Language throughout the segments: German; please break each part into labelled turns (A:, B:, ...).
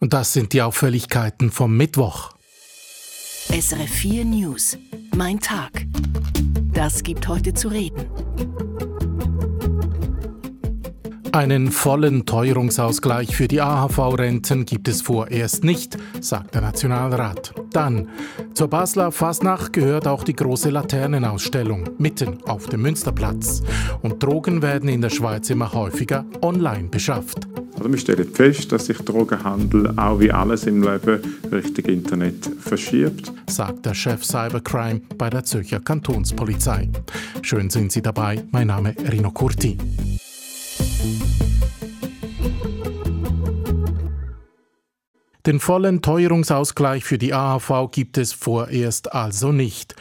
A: Und das sind die Auffälligkeiten vom Mittwoch.
B: SRF 4 News. Mein Tag. Das gibt heute zu reden.
A: Einen vollen Teuerungsausgleich für die AHV-Renten gibt es vorerst nicht, sagt der Nationalrat. Dann, zur Basler Fasnacht gehört auch die große Laternenausstellung mitten auf dem Münsterplatz. Und Drogen werden in der Schweiz immer häufiger online beschafft.
C: Also wir stellen fest, dass sich Drogenhandel auch wie alles im Leben Richtung Internet verschiebt,
A: sagt der Chef Cybercrime bei der Zürcher Kantonspolizei. Schön sind Sie dabei. Mein Name Rino Curti. Den vollen Teuerungsausgleich für die AHV gibt es vorerst also nicht.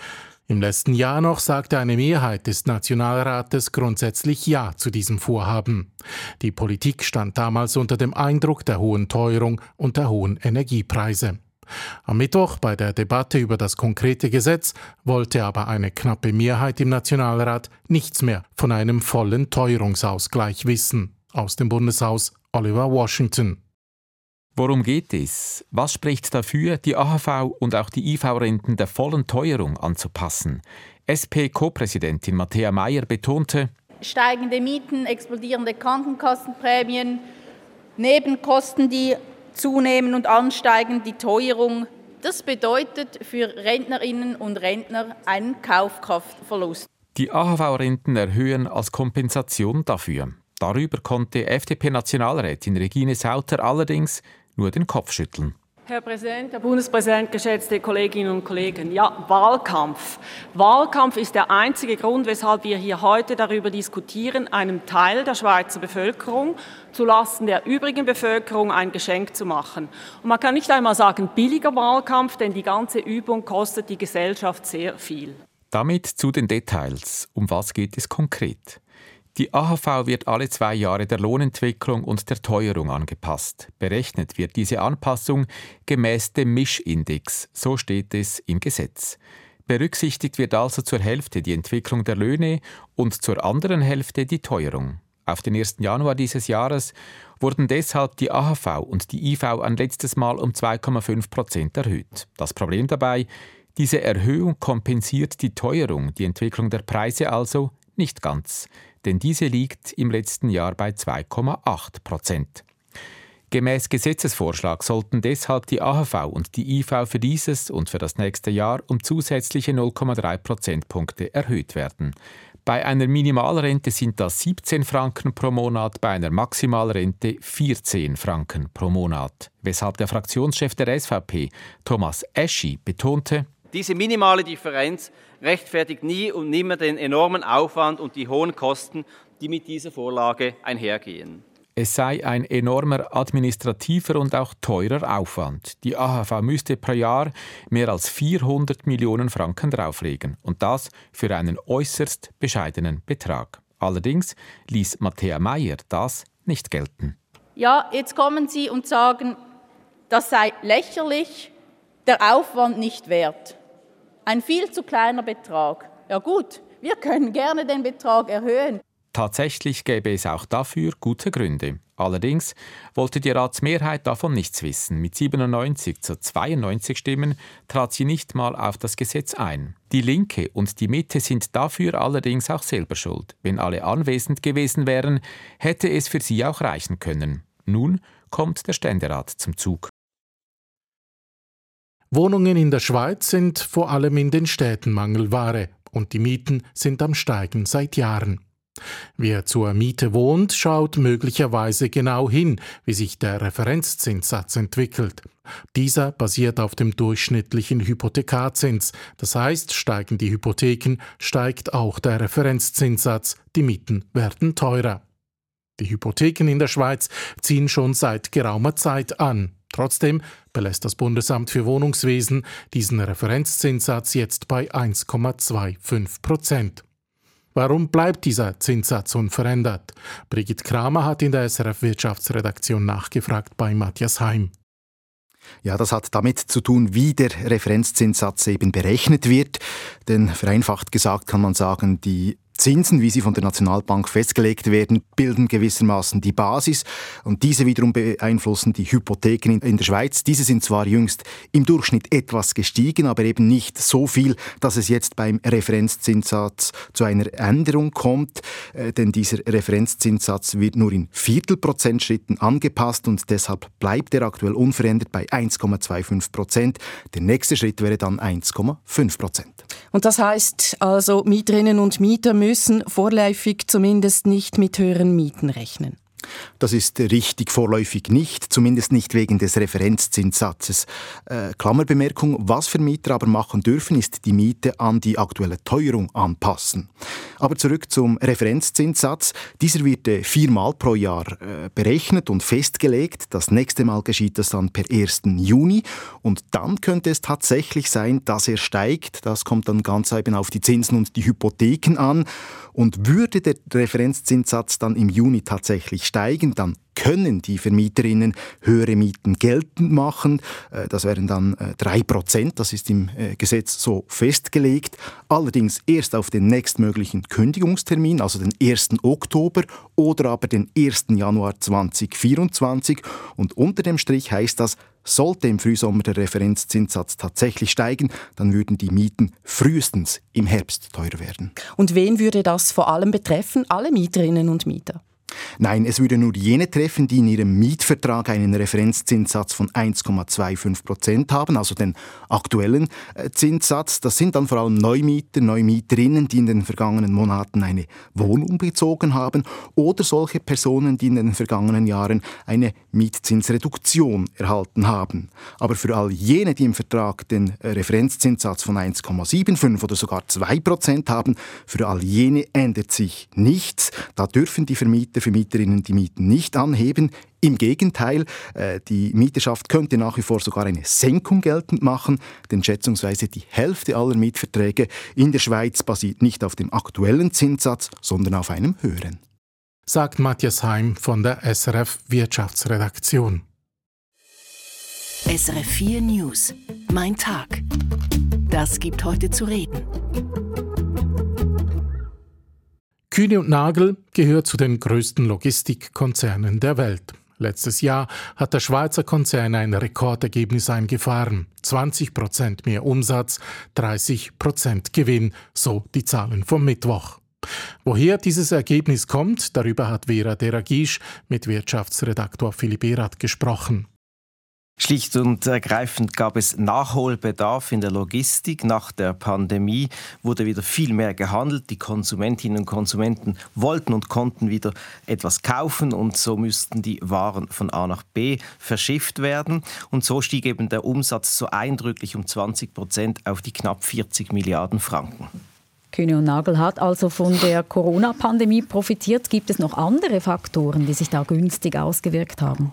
A: Im letzten Jahr noch sagte eine Mehrheit des Nationalrates grundsätzlich Ja zu diesem Vorhaben. Die Politik stand damals unter dem Eindruck der hohen Teuerung und der hohen Energiepreise. Am Mittwoch bei der Debatte über das konkrete Gesetz wollte aber eine knappe Mehrheit im Nationalrat nichts mehr von einem vollen Teuerungsausgleich wissen. Aus dem Bundeshaus Oliver Washington.
D: Worum geht es? Was spricht dafür, die AHV und auch die IV-Renten der vollen Teuerung anzupassen? SP-Co-Präsidentin Matthäa Mayer betonte,
E: steigende Mieten, explodierende Krankenkassenprämien, Nebenkosten, die zunehmen und ansteigen, die Teuerung. Das bedeutet für Rentnerinnen und Rentner einen Kaufkraftverlust.
D: Die AHV-Renten erhöhen als Kompensation dafür. Darüber konnte FDP-Nationalrätin Regine Sauter allerdings nur den Kopf schütteln.
F: Herr Präsident, Herr Bundespräsident, geschätzte Kolleginnen und Kollegen. Ja, Wahlkampf. Wahlkampf ist der einzige Grund, weshalb wir hier heute darüber diskutieren, einem Teil der Schweizer Bevölkerung zulasten der übrigen Bevölkerung ein Geschenk zu machen. Und man kann nicht einmal sagen billiger Wahlkampf, denn die ganze Übung kostet die Gesellschaft sehr viel.
D: Damit zu den Details. Um was geht es konkret? Die AHV wird alle zwei Jahre der Lohnentwicklung und der Teuerung angepasst. Berechnet wird diese Anpassung gemäß dem Mischindex, so steht es im Gesetz. Berücksichtigt wird also zur Hälfte die Entwicklung der Löhne und zur anderen Hälfte die Teuerung. Auf den 1. Januar dieses Jahres wurden deshalb die AHV und die IV ein letztes Mal um 2,5 Prozent erhöht. Das Problem dabei, diese Erhöhung kompensiert die Teuerung, die Entwicklung der Preise also nicht ganz denn diese liegt im letzten Jahr bei 2,8 Prozent. Gemäß Gesetzesvorschlag sollten deshalb die AHV und die IV für dieses und für das nächste Jahr um zusätzliche 0,3 Prozentpunkte erhöht werden. Bei einer Minimalrente sind das 17 Franken pro Monat, bei einer Maximalrente 14 Franken pro Monat. Weshalb der Fraktionschef der SVP, Thomas Eschi, betonte,
G: diese minimale Differenz rechtfertigt nie und nimmer den enormen Aufwand und die hohen Kosten, die mit dieser Vorlage einhergehen.
D: Es sei ein enormer administrativer und auch teurer Aufwand. Die AHV müsste pro Jahr mehr als 400 Millionen Franken drauflegen und das für einen äußerst bescheidenen Betrag. Allerdings ließ Matthäa Meyer das nicht gelten.
E: Ja, jetzt kommen Sie und sagen, das sei lächerlich, der Aufwand nicht wert. Ein viel zu kleiner Betrag. Ja gut, wir können gerne den Betrag erhöhen.
D: Tatsächlich gäbe es auch dafür gute Gründe. Allerdings wollte die Ratsmehrheit davon nichts wissen. Mit 97 zu 92 Stimmen trat sie nicht mal auf das Gesetz ein. Die Linke und die Mitte sind dafür allerdings auch selber schuld. Wenn alle anwesend gewesen wären, hätte es für sie auch reichen können. Nun kommt der Ständerat zum Zug.
A: Wohnungen in der Schweiz sind vor allem in den Städten Mangelware und die Mieten sind am Steigen seit Jahren. Wer zur Miete wohnt, schaut möglicherweise genau hin, wie sich der Referenzzinssatz entwickelt. Dieser basiert auf dem durchschnittlichen Hypothekarzins, das heißt, steigen die Hypotheken, steigt auch der Referenzzinssatz, die Mieten werden teurer. Die Hypotheken in der Schweiz ziehen schon seit geraumer Zeit an. Trotzdem belässt das Bundesamt für Wohnungswesen diesen Referenzzinssatz jetzt bei 1,25 Prozent. Warum bleibt dieser Zinssatz unverändert? Brigitte Kramer hat in der SRF Wirtschaftsredaktion nachgefragt bei Matthias Heim.
H: Ja, das hat damit zu tun, wie der Referenzzinssatz eben berechnet wird. Denn vereinfacht gesagt kann man sagen, die Zinsen, wie sie von der Nationalbank festgelegt werden, bilden gewissermaßen die Basis und diese wiederum beeinflussen die Hypotheken in der Schweiz. Diese sind zwar jüngst im Durchschnitt etwas gestiegen, aber eben nicht so viel, dass es jetzt beim Referenzzinssatz zu einer Änderung kommt, äh, denn dieser Referenzzinssatz wird nur in Viertelprozentschritten angepasst und deshalb bleibt er aktuell unverändert bei 1,25 Prozent. Der nächste Schritt wäre dann 1,5 Prozent.
I: Und das heißt also, Mieterinnen und Mieter müssen vorläufig zumindest nicht mit höheren Mieten rechnen.
H: Das ist richtig vorläufig nicht, zumindest nicht wegen des Referenzzinssatzes. Äh, Klammerbemerkung, was Vermieter aber machen dürfen, ist die Miete an die aktuelle Teuerung anpassen. Aber zurück zum Referenzzinssatz. Dieser wird äh, viermal pro Jahr äh, berechnet und festgelegt. Das nächste Mal geschieht das dann per 1. Juni. Und dann könnte es tatsächlich sein, dass er steigt. Das kommt dann ganz eben auf die Zinsen und die Hypotheken an. Und würde der Referenzzinssatz dann im Juni tatsächlich steigen, dann können die Vermieterinnen höhere Mieten geltend machen. Äh, das wären dann 3%, äh, das ist im äh, Gesetz so festgelegt. Allerdings erst auf den nächstmöglichen Kündigungstermin, also den 1. Oktober oder aber den 1. Januar 2024. Und unter dem Strich heißt das, sollte im Frühsommer der Referenzzinssatz tatsächlich steigen, dann würden die Mieten frühestens im Herbst teurer werden.
I: Und wen würde das vor allem betreffen? Alle Mieterinnen und Mieter?
H: Nein, es würde nur jene treffen, die in ihrem Mietvertrag einen Referenzzinssatz von 1,25 Prozent haben, also den aktuellen äh, Zinssatz. Das sind dann vor allem Neumieter, Neumieterinnen, die in den vergangenen Monaten eine Wohnung bezogen haben oder solche Personen, die in den vergangenen Jahren eine Mietzinsreduktion erhalten haben. Aber für all jene, die im Vertrag den äh, Referenzzinssatz von 1,75 oder sogar 2 Prozent haben, für all jene ändert sich nichts. Da dürfen die Vermieter Vermieter, Vermieterinnen die Mieten nicht anheben. Im Gegenteil, äh, die Mieterschaft könnte nach wie vor sogar eine Senkung geltend machen, denn schätzungsweise die Hälfte aller Mietverträge in der Schweiz basiert nicht auf dem aktuellen Zinssatz, sondern auf einem höheren.
A: Sagt Matthias Heim von der SRF Wirtschaftsredaktion.
B: SRF 4 News. Mein Tag. Das gibt heute zu reden.
A: Kühne und Nagel gehört zu den größten Logistikkonzernen der Welt. Letztes Jahr hat der Schweizer Konzern ein Rekordergebnis eingefahren. 20 Prozent mehr Umsatz, 30 Prozent Gewinn, so die Zahlen vom Mittwoch. Woher dieses Ergebnis kommt, darüber hat Vera Deragisch mit Wirtschaftsredaktor Philipp Erath gesprochen.
J: Schlicht und ergreifend gab es Nachholbedarf in der Logistik. Nach der Pandemie wurde wieder viel mehr gehandelt. Die Konsumentinnen und Konsumenten wollten und konnten wieder etwas kaufen und so müssten die Waren von A nach B verschifft werden. Und so stieg eben der Umsatz so eindrücklich um 20 Prozent auf die knapp 40 Milliarden Franken.
K: Kühne und Nagel hat also von der Corona-Pandemie profitiert. Gibt es noch andere Faktoren, die sich da günstig ausgewirkt haben?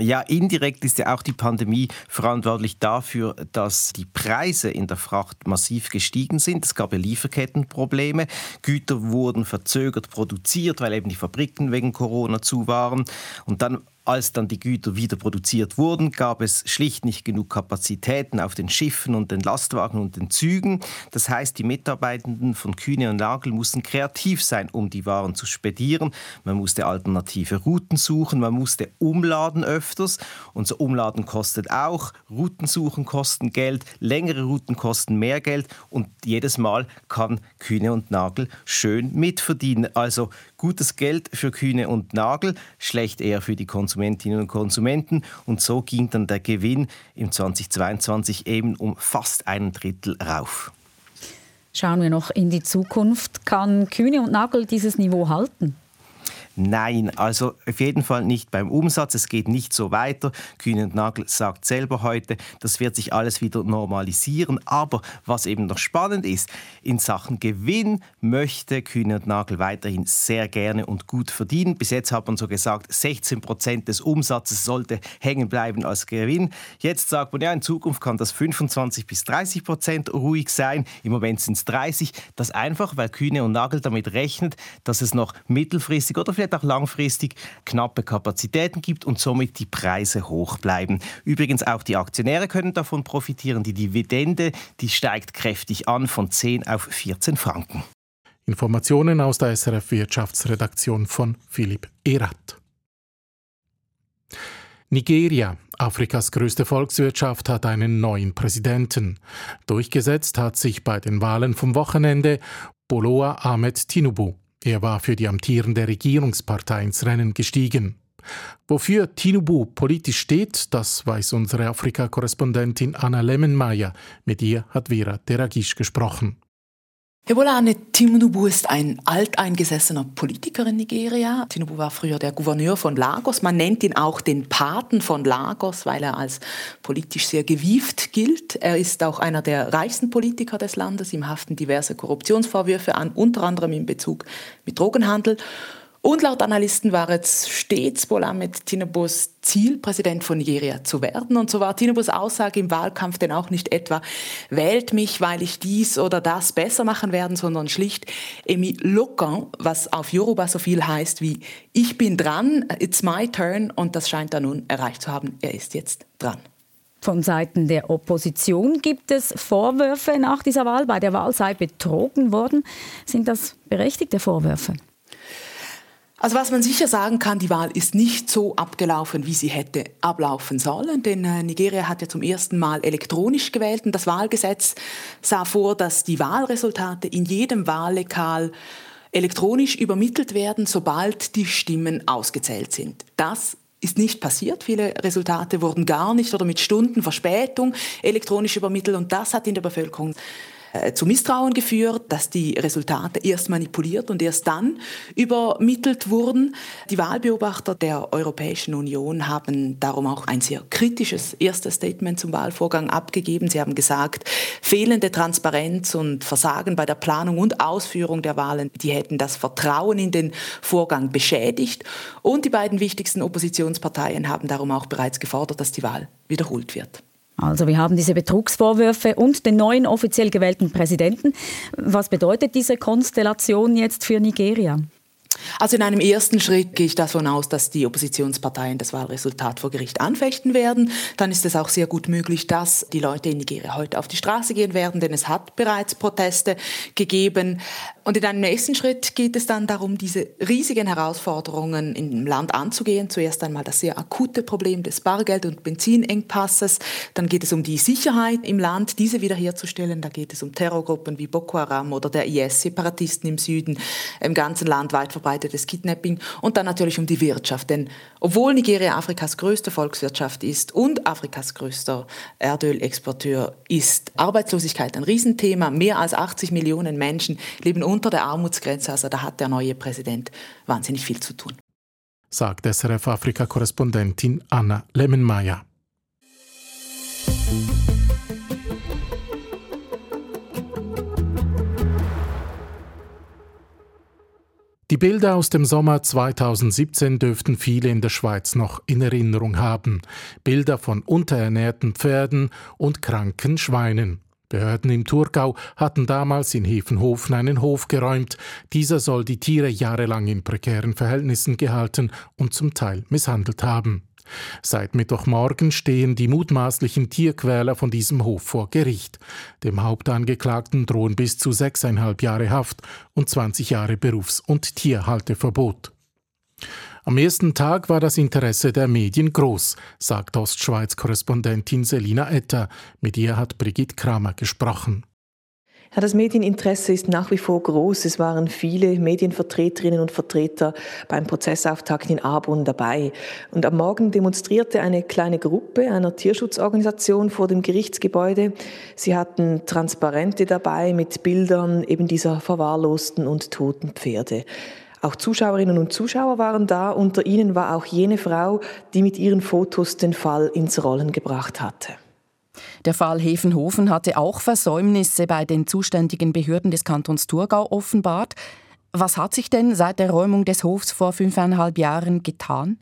J: Ja, indirekt ist ja auch die Pandemie verantwortlich dafür, dass die Preise in der Fracht massiv gestiegen sind. Es gab ja Lieferkettenprobleme. Güter wurden verzögert produziert, weil eben die Fabriken wegen Corona zu waren. Und dann als dann die Güter wieder produziert wurden, gab es schlicht nicht genug Kapazitäten auf den Schiffen und den Lastwagen und den Zügen. Das heißt, die Mitarbeitenden von Kühne und Nagel mussten kreativ sein, um die Waren zu spedieren. Man musste alternative Routen suchen, man musste umladen öfters. Unser Umladen kostet auch, Routen suchen kosten Geld, längere Routen kosten mehr Geld und jedes Mal kann Kühne und Nagel schön mitverdienen. Also gutes Geld für Kühne und Nagel, schlecht eher für die. Konsumentinnen und Konsumenten. Und so ging dann der Gewinn im 2022 eben um fast ein Drittel rauf.
K: Schauen wir noch in die Zukunft. Kann Kühne und Nagel dieses Niveau halten?
J: Nein, also auf jeden Fall nicht beim Umsatz. Es geht nicht so weiter. Kühne und Nagel sagt selber heute, das wird sich alles wieder normalisieren. Aber was eben noch spannend ist, in Sachen Gewinn möchte Kühne und Nagel weiterhin sehr gerne und gut verdienen. Bis jetzt hat man so gesagt, 16 Prozent des Umsatzes sollte hängen bleiben als Gewinn. Jetzt sagt man, ja, in Zukunft kann das 25 bis 30 Prozent ruhig sein. Im Moment sind es 30. Das einfach, weil Kühne und Nagel damit rechnet, dass es noch mittelfristig oder vielleicht auch langfristig knappe Kapazitäten gibt und somit die Preise hoch bleiben. Übrigens auch die Aktionäre können davon profitieren. Die Dividende, die steigt kräftig an von 10 auf 14 Franken.
A: Informationen aus der SRF Wirtschaftsredaktion von Philipp Erath. Nigeria, Afrikas größte Volkswirtschaft, hat einen neuen Präsidenten. Durchgesetzt hat sich bei den Wahlen vom Wochenende Boloa Ahmed Tinubu. Er war für die amtierende Regierungspartei ins Rennen gestiegen. Wofür Tinubu politisch steht, das weiß unsere Afrika-Korrespondentin Anna Lemmenmeier. Mit ihr hat Vera Deragisch gesprochen.
L: Hebolane Tinubu ist ein alteingesessener Politiker in Nigeria. Tinubu war früher der Gouverneur von Lagos. Man nennt ihn auch den Paten von Lagos, weil er als politisch sehr gewieft gilt. Er ist auch einer der reichsten Politiker des Landes. Ihm haften diverse Korruptionsvorwürfe an, unter anderem in Bezug mit Drogenhandel. Und laut Analysten war es stets Bolamid Tinubus Ziel, Präsident von Nigeria zu werden. Und so war Tinubus Aussage im Wahlkampf denn auch nicht etwa, wählt mich, weil ich dies oder das besser machen werde, sondern schlicht Emi Lokan, was auf Yoruba so viel heißt wie ich bin dran, it's my turn. Und das scheint er nun erreicht zu haben. Er ist jetzt dran.
K: Von Seiten der Opposition gibt es Vorwürfe nach dieser Wahl. Bei der Wahl sei betrogen worden. Sind das berechtigte Vorwürfe?
L: Also was man sicher sagen kann, die Wahl ist nicht so abgelaufen, wie sie hätte ablaufen sollen, denn äh, Nigeria hat ja zum ersten Mal elektronisch gewählt und das Wahlgesetz sah vor, dass die Wahlresultate in jedem Wahllokal elektronisch übermittelt werden, sobald die Stimmen ausgezählt sind. Das ist nicht passiert. Viele Resultate wurden gar nicht oder mit Stunden Verspätung elektronisch übermittelt und das hat in der Bevölkerung zu Misstrauen geführt, dass die Resultate erst manipuliert und erst dann übermittelt wurden. Die Wahlbeobachter der Europäischen Union haben darum auch ein sehr kritisches erstes Statement zum Wahlvorgang abgegeben. Sie haben gesagt, fehlende Transparenz und Versagen bei der Planung und Ausführung der Wahlen, die hätten das Vertrauen in den Vorgang beschädigt. Und die beiden wichtigsten Oppositionsparteien haben darum auch bereits gefordert, dass die Wahl wiederholt wird.
K: Also wir haben diese Betrugsvorwürfe und den neuen offiziell gewählten Präsidenten. Was bedeutet diese Konstellation jetzt für Nigeria?
L: Also in einem ersten Schritt gehe ich davon aus, dass die Oppositionsparteien das Wahlresultat vor Gericht anfechten werden. Dann ist es auch sehr gut möglich, dass die Leute in Nigeria heute auf die Straße gehen werden, denn es hat bereits Proteste gegeben. Und in einem nächsten Schritt geht es dann darum, diese riesigen Herausforderungen im Land anzugehen. Zuerst einmal das sehr akute Problem des Bargeld- und Benzinengpasses. Dann geht es um die Sicherheit im Land, diese wiederherzustellen. Da geht es um Terrorgruppen wie Boko Haram oder der IS, Separatisten im Süden, im ganzen Land weit verbreitetes Kidnapping. Und dann natürlich um die Wirtschaft. Denn obwohl Nigeria Afrikas größte Volkswirtschaft ist und Afrikas größter Erdölexporteur ist, Arbeitslosigkeit ein Riesenthema. Mehr als 80 Millionen Menschen leben unter der Armutsgrenze. Also da hat der neue Präsident wahnsinnig viel zu tun.
A: Sagt SRF Afrika-Korrespondentin Anna Lemmenmeier. Die Bilder aus dem Sommer 2017 dürften viele in der Schweiz noch in Erinnerung haben. Bilder von unterernährten Pferden und kranken Schweinen. Behörden im Thurgau hatten damals in Hefenhofen einen Hof geräumt. Dieser soll die Tiere jahrelang in prekären Verhältnissen gehalten und zum Teil misshandelt haben. Seit Mittwochmorgen stehen die mutmaßlichen Tierquäler von diesem Hof vor Gericht. Dem Hauptangeklagten drohen bis zu sechseinhalb Jahre Haft und 20 Jahre Berufs- und Tierhalteverbot. Am ersten Tag war das Interesse der Medien groß, sagt Ostschweiz-Korrespondentin Selina Etter. Mit ihr hat Brigitte Kramer gesprochen.
M: Ja, das Medieninteresse ist nach wie vor groß. Es waren viele Medienvertreterinnen und Vertreter beim Prozessauftakt in Arbon dabei. Und am Morgen demonstrierte eine kleine Gruppe einer Tierschutzorganisation vor dem Gerichtsgebäude. Sie hatten Transparente dabei mit Bildern eben dieser verwahrlosten und toten Pferde. Auch Zuschauerinnen und Zuschauer waren da. Unter ihnen war auch jene Frau, die mit ihren Fotos den Fall ins Rollen gebracht hatte.
I: Der Fall Hefenhofen hatte auch Versäumnisse bei den zuständigen Behörden des Kantons Thurgau offenbart. Was hat sich denn seit der Räumung des Hofs vor fünfeinhalb Jahren getan?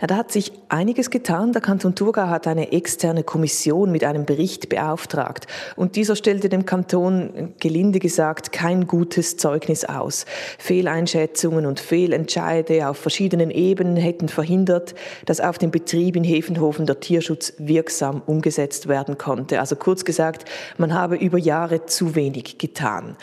M: Ja, da hat sich einiges getan. Der Kanton Thurgau hat eine externe Kommission mit einem Bericht beauftragt. Und dieser stellte dem Kanton, gelinde gesagt, kein gutes Zeugnis aus. Fehleinschätzungen und Fehlentscheide auf verschiedenen Ebenen hätten verhindert, dass auf dem Betrieb in Hefenhofen der Tierschutz wirksam umgesetzt werden konnte. Also kurz gesagt, man habe über Jahre zu wenig getan.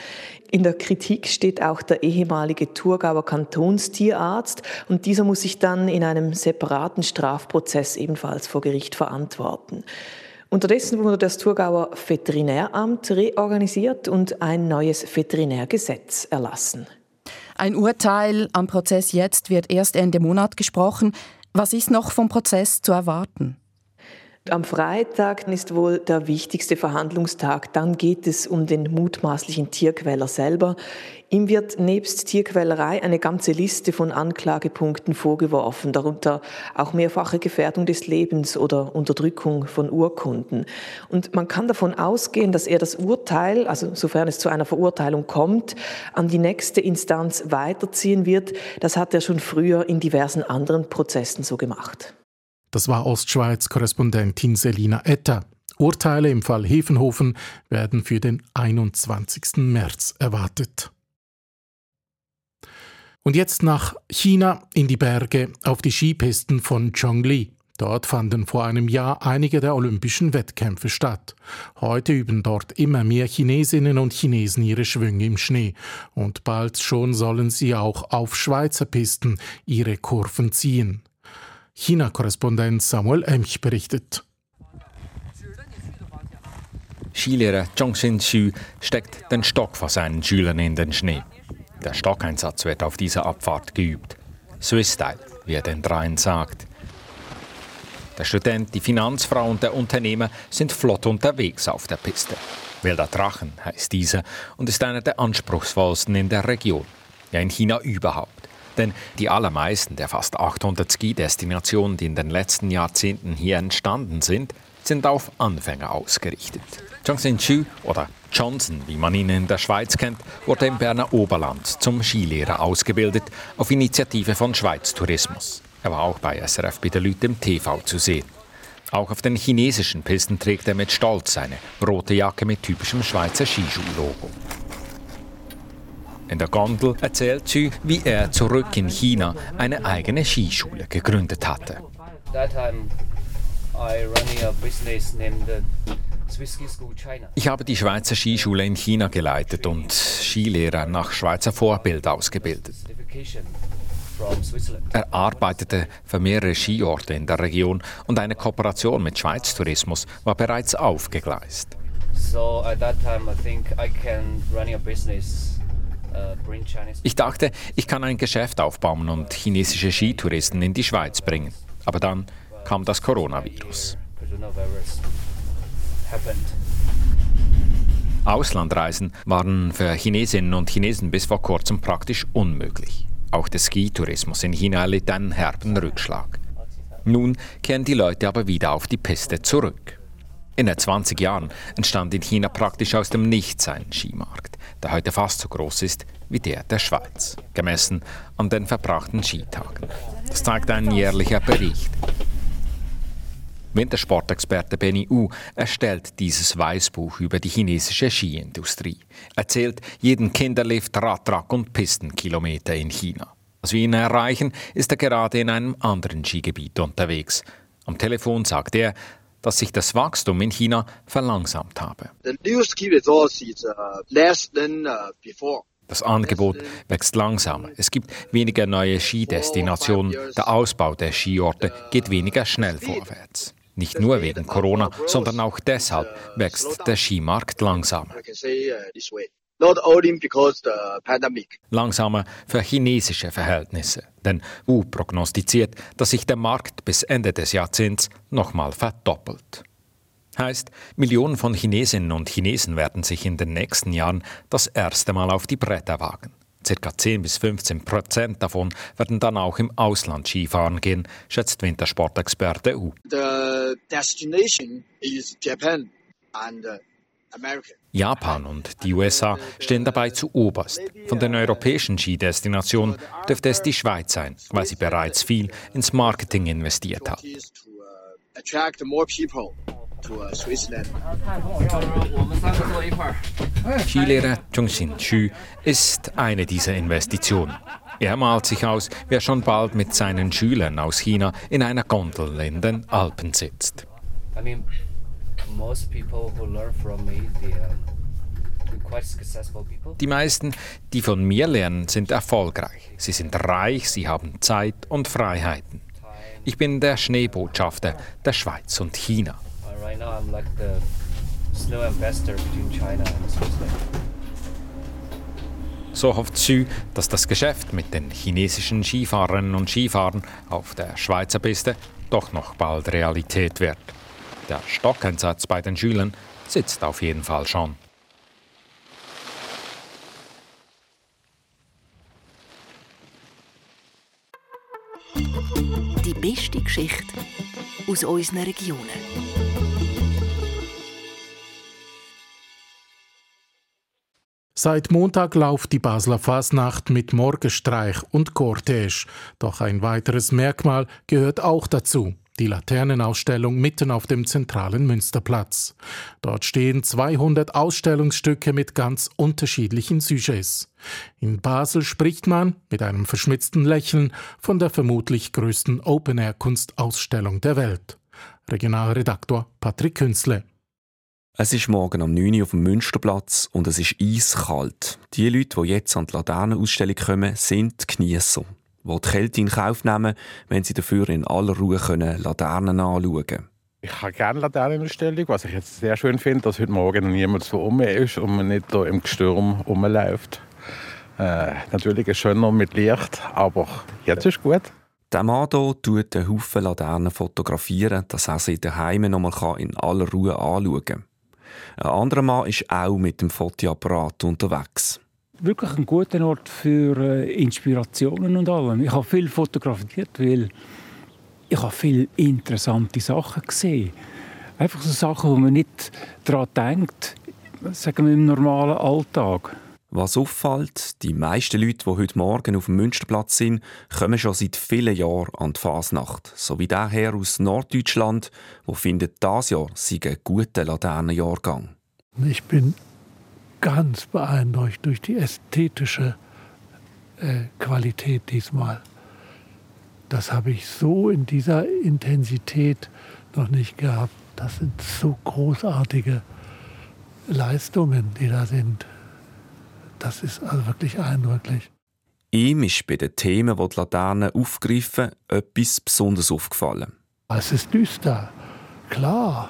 M: In der Kritik steht auch der ehemalige Thurgauer Kantonstierarzt und dieser muss sich dann in einem separaten Strafprozess ebenfalls vor Gericht verantworten. Unterdessen wurde das Thurgauer Veterinäramt reorganisiert und ein neues Veterinärgesetz erlassen.
I: Ein Urteil am Prozess jetzt wird erst Ende Monat gesprochen. Was ist noch vom Prozess zu erwarten?
M: Am Freitag ist wohl der wichtigste Verhandlungstag. Dann geht es um den mutmaßlichen Tierquäler selber. Ihm wird nebst Tierquälerei eine ganze Liste von Anklagepunkten vorgeworfen, darunter auch mehrfache Gefährdung des Lebens oder Unterdrückung von Urkunden. Und man kann davon ausgehen, dass er das Urteil, also sofern es zu einer Verurteilung kommt, an die nächste Instanz weiterziehen wird. Das hat er schon früher in diversen anderen Prozessen so gemacht.
A: Das war Ostschweiz-Korrespondentin Selina Etter. Urteile im Fall Hefenhofen werden für den 21. März erwartet. Und jetzt nach China in die Berge auf die Skipisten von Zhongli. Dort fanden vor einem Jahr einige der olympischen Wettkämpfe statt. Heute üben dort immer mehr Chinesinnen und Chinesen ihre Schwünge im Schnee. Und bald schon sollen sie auch auf Schweizer Pisten ihre Kurven ziehen. China-Korrespondent Samuel Emch berichtet.
N: Skilehrer Zhong Xin-Xu steckt den Stock von seinen Schülern in den Schnee. Der Stockeinsatz wird auf dieser Abfahrt geübt. Swiss-Style, wie er den dreien sagt. Der Student, die Finanzfrau und der Unternehmer sind flott unterwegs auf der Piste. Wilder Drachen heißt dieser und ist einer der anspruchsvollsten in der Region. Ja, in China überhaupt. Denn die allermeisten der fast 800 Ski-Destinationen, die in den letzten Jahrzehnten hier entstanden sind, sind auf Anfänger ausgerichtet. Zhongxin Chu oder Johnson, wie man ihn in der Schweiz kennt, wurde im Berner Oberland zum Skilehrer ausgebildet, auf Initiative von Schweiz Tourismus. Er war auch bei SRF Leute im TV zu sehen. Auch auf den chinesischen Pisten trägt er mit Stolz seine rote Jacke mit typischem Schweizer Skischuhlogo. In der Gondel erzählt sie, wie er zurück in China eine eigene Skischule gegründet hatte. Ich habe die Schweizer Skischule in China geleitet und Skilehrer nach Schweizer Vorbild ausgebildet. Er arbeitete für mehrere Skiorte in der Region und eine Kooperation mit Schweiz Tourismus war bereits aufgegleist. So at that time I think I can run a business ich dachte, ich kann ein Geschäft aufbauen und chinesische Skitouristen in die Schweiz bringen. Aber dann kam das Coronavirus. Auslandreisen waren für Chinesinnen und Chinesen bis vor kurzem praktisch unmöglich. Auch der Skitourismus in China litt einen herben Rückschlag. Nun kehren die Leute aber wieder auf die Piste zurück. In den 20 Jahren entstand in China praktisch aus dem Nichts ein Skimarkt, der heute fast so groß ist wie der der Schweiz, gemessen an den verbrachten Skitagen. Das zeigt ein jährlicher Bericht. Wintersportexperte Benny U erstellt dieses Weißbuch über die chinesische Skiindustrie. Er zählt jeden Kinderlift, Radtrack und Pistenkilometer in China. Als wir ihn erreichen, ist er gerade in einem anderen Skigebiet unterwegs. Am Telefon sagt er, dass sich das Wachstum in China verlangsamt habe. Das Angebot wächst langsamer. Es gibt weniger neue Skidestinationen. Der Ausbau der Skiorte geht weniger schnell vorwärts. Nicht nur wegen Corona, sondern auch deshalb wächst der Skimarkt langsamer. Not only because the pandemic. Langsamer für chinesische Verhältnisse. Denn Wu prognostiziert, dass sich der Markt bis Ende des Jahrzehnts nochmal verdoppelt. Heißt, Millionen von Chinesinnen und Chinesen werden sich in den nächsten Jahren das erste Mal auf die Bretter wagen. Circa 10 bis 15 Prozent davon werden dann auch im Ausland Skifahren gehen, schätzt Wintersportexperte U. The destination is Japan and uh, Japan und die USA stehen dabei zu oberst. Von den europäischen Skidestinationen dürfte es die Schweiz sein, weil sie bereits viel ins Marketing investiert hat. Skilehrer Chongxin Xu ist eine dieser Investitionen. Er malt sich aus, wer schon bald mit seinen Schülern aus China in einer Gondel in den Alpen sitzt most people Die meisten, die von mir lernen, sind erfolgreich. Sie sind reich, sie haben Zeit und Freiheiten. Ich bin der Schneebotschafter der Schweiz und China. So hofft Xu, dass das Geschäft mit den chinesischen Skifahrerinnen und Skifahrern auf der Schweizer Piste doch noch bald Realität wird. Der Stockeinsatz bei den Schülern sitzt auf jeden Fall schon.
B: Die beste Geschichte aus unseren Regionen.
A: Seit Montag läuft die Basler Fasnacht mit Morgenstreich und Cortège. Doch ein weiteres Merkmal gehört auch dazu. Die Laternenausstellung mitten auf dem zentralen Münsterplatz. Dort stehen 200 Ausstellungsstücke mit ganz unterschiedlichen Sujets. In Basel spricht man, mit einem verschmitzten Lächeln, von der vermutlich größten Open-Air-Kunstausstellung der Welt. Regionalredaktor Patrick Künzle.
O: Es ist morgen am 9 Uhr auf dem Münsterplatz und es ist eiskalt. Die Leute, die jetzt an die Laternenausstellung kommen, sind die Geniesser, die die Kälte in Kauf nehmen, wenn sie dafür in aller Ruhe können Laternen anschauen können.
P: Ich habe gerne Laternenausstellung, was ich jetzt sehr schön finde, dass heute Morgen niemand so um ist und man nicht hier im Gestürm rumläuft. Äh, natürlich ist es schöner mit Licht, aber jetzt ist gut.
O: Der Mann hier tut einen Haufen Laternen fotografieren, dass er sie daheim noch mal in aller Ruhe anschauen kann. Ein anderer Mann ist auch mit dem Fotoapparat unterwegs.
Q: Wirklich ein guter Ort für äh, Inspirationen und allem. Ich habe viel fotografiert, weil ich habe viele interessante Sachen gesehen. Einfach so Sachen, wo man nicht daran denkt, sagen wir im normalen Alltag.
O: Was auffällt, die meisten Leute, die heute Morgen auf dem Münsterplatz sind, kommen schon seit vielen Jahren an die Fasnacht. So wie der Herr aus Norddeutschland, der findet, dieses Jahr sei ein guter Laternenjahrgang.
R: Ich bin ganz beeindruckt durch die ästhetische äh, Qualität diesmal. Das habe ich so in dieser Intensität noch nicht gehabt. Das sind so großartige Leistungen, die da sind. Das ist also wirklich eindrücklich.
O: Ihm ist bei den Themen, die die Laternen aufgreifen, etwas besonders aufgefallen.
R: Es ist düster, klar.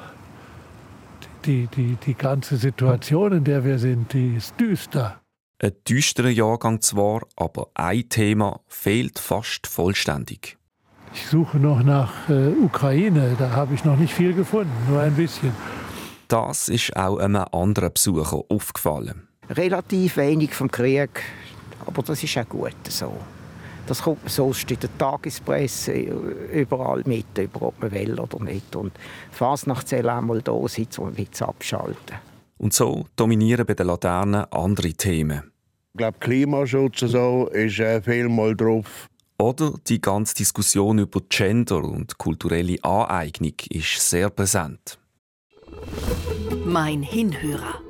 R: Die, die, die ganze Situation, in der wir sind, die ist düster.
O: Ein düsterer Jahrgang zwar, aber ein Thema fehlt fast vollständig.
R: Ich suche noch nach äh, Ukraine, da habe ich noch nicht viel gefunden, nur ein bisschen.
O: Das ist auch einem anderen Besucher aufgefallen
S: relativ wenig vom Krieg, aber das ist auch gut so. Das kommt sonst in der Tagespresse überall mit, über ob man will oder nicht. Und Fasnacht soll einmal da sein, um ein bisschen abschalten.
O: Und so dominieren bei den Laternen andere Themen.
T: Ich glaube, Klimaschutz und so ist äh, viel mal drauf.
O: Oder die ganze Diskussion über Gender und kulturelle Aneignung ist sehr präsent.
B: Mein Hinhörer.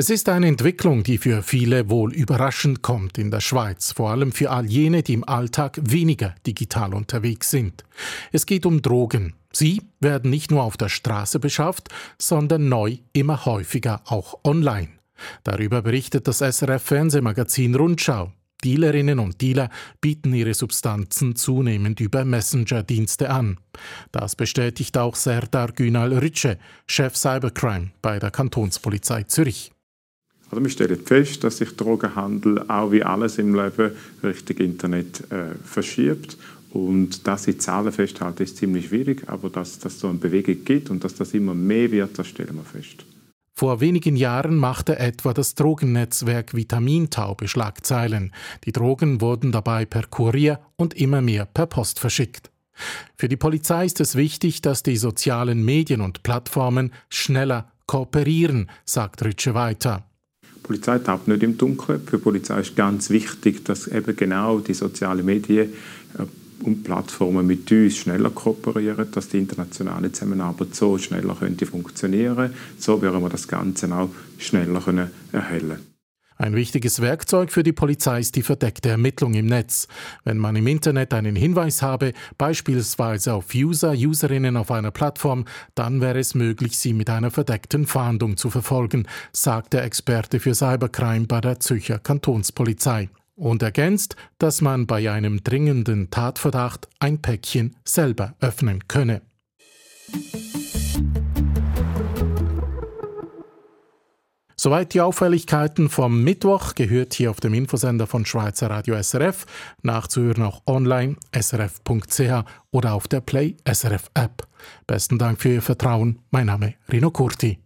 A: Es ist eine Entwicklung, die für viele wohl überraschend kommt in der Schweiz, vor allem für all jene, die im Alltag weniger digital unterwegs sind. Es geht um Drogen. Sie werden nicht nur auf der Straße beschafft, sondern neu immer häufiger auch online. Darüber berichtet das SRF Fernsehmagazin Rundschau. Dealerinnen und Dealer bieten ihre Substanzen zunehmend über Messenger-Dienste an. Das bestätigt auch Serdar Günal Ritsche, Chef Cybercrime bei der Kantonspolizei Zürich.
C: Also wir stellen fest, dass sich Drogenhandel auch wie alles im Leben Richtung Internet äh, verschiebt. Und das in Zahlen festhalten ist ziemlich schwierig, aber dass das so eine Bewegung gibt und dass das immer mehr wird, das stellen wir fest.
A: Vor wenigen Jahren machte etwa das Drogennetzwerk Vitamintaube Schlagzeilen. Die Drogen wurden dabei per Kurier und immer mehr per Post verschickt. Für die Polizei ist es wichtig, dass die sozialen Medien und Plattformen schneller kooperieren, sagt Ritsche weiter.
C: Polizei taucht nicht im Dunkeln. Für die Polizei ist ganz wichtig, dass eben genau die sozialen Medien äh, und Plattformen mit uns schneller kooperieren, dass die internationale Zusammenarbeit so schneller könnte funktionieren. So werden wir das Ganze auch schneller können erhellen.
A: Ein wichtiges Werkzeug für die Polizei ist die verdeckte Ermittlung im Netz. Wenn man im Internet einen Hinweis habe, beispielsweise auf User, Userinnen auf einer Plattform, dann wäre es möglich, sie mit einer verdeckten Fahndung zu verfolgen, sagt der Experte für Cybercrime bei der Zürcher Kantonspolizei und ergänzt, dass man bei einem dringenden Tatverdacht ein Päckchen selber öffnen könne. Soweit die Auffälligkeiten vom Mittwoch gehört hier auf dem Infosender von Schweizer Radio SRF. Nachzuhören auch online srf.ch oder auf der Play SRF App. Besten Dank für Ihr Vertrauen. Mein Name Rino Curti.